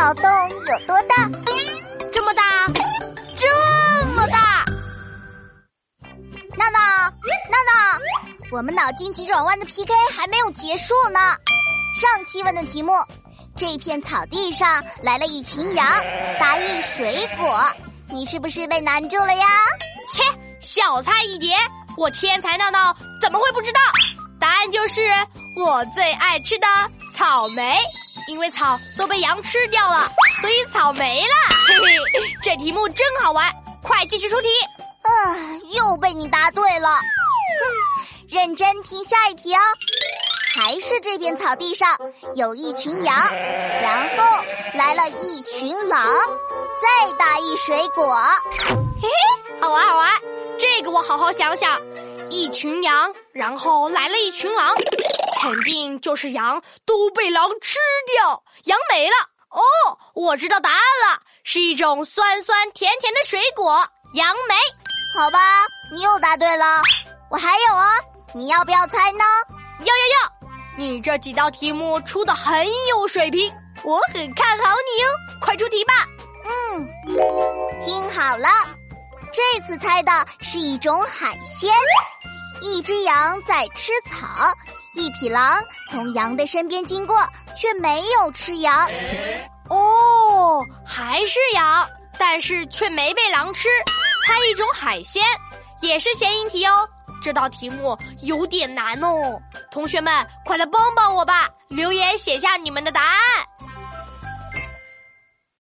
脑洞有多大？这么大，这么大！闹闹，闹闹，我们脑筋急转弯的 PK 还没有结束呢。上期问的题目：这片草地上来了一群羊，答应水果，你是不是被难住了呀？切，小菜一碟，我天才闹闹怎么会不知道？答案就是我最爱吃的草莓。因为草都被羊吃掉了，所以草没了。嘿嘿，这题目真好玩，快继续出题。啊，又被你答对了。哼，认真听下一题哦。还是这片草地上有一群羊，然后来了一群狼，再打一水果。嘿嘿，好玩好玩，这个我好好想想。一群羊，然后来了一群狼。肯定就是羊都被狼吃掉，羊没了。哦，我知道答案了，是一种酸酸甜甜的水果——杨梅。好吧，你又答对了。我还有啊，你要不要猜呢？要要要！你这几道题目出的很有水平，我很看好你哦。快出题吧。嗯，听好了，这次猜的是一种海鲜。一只羊在吃草。一匹狼从羊的身边经过，却没有吃羊。哦，还是羊，但是却没被狼吃。猜一种海鲜，也是谐音题哦。这道题目有点难哦，同学们快来帮帮我吧！留言写下你们的答案。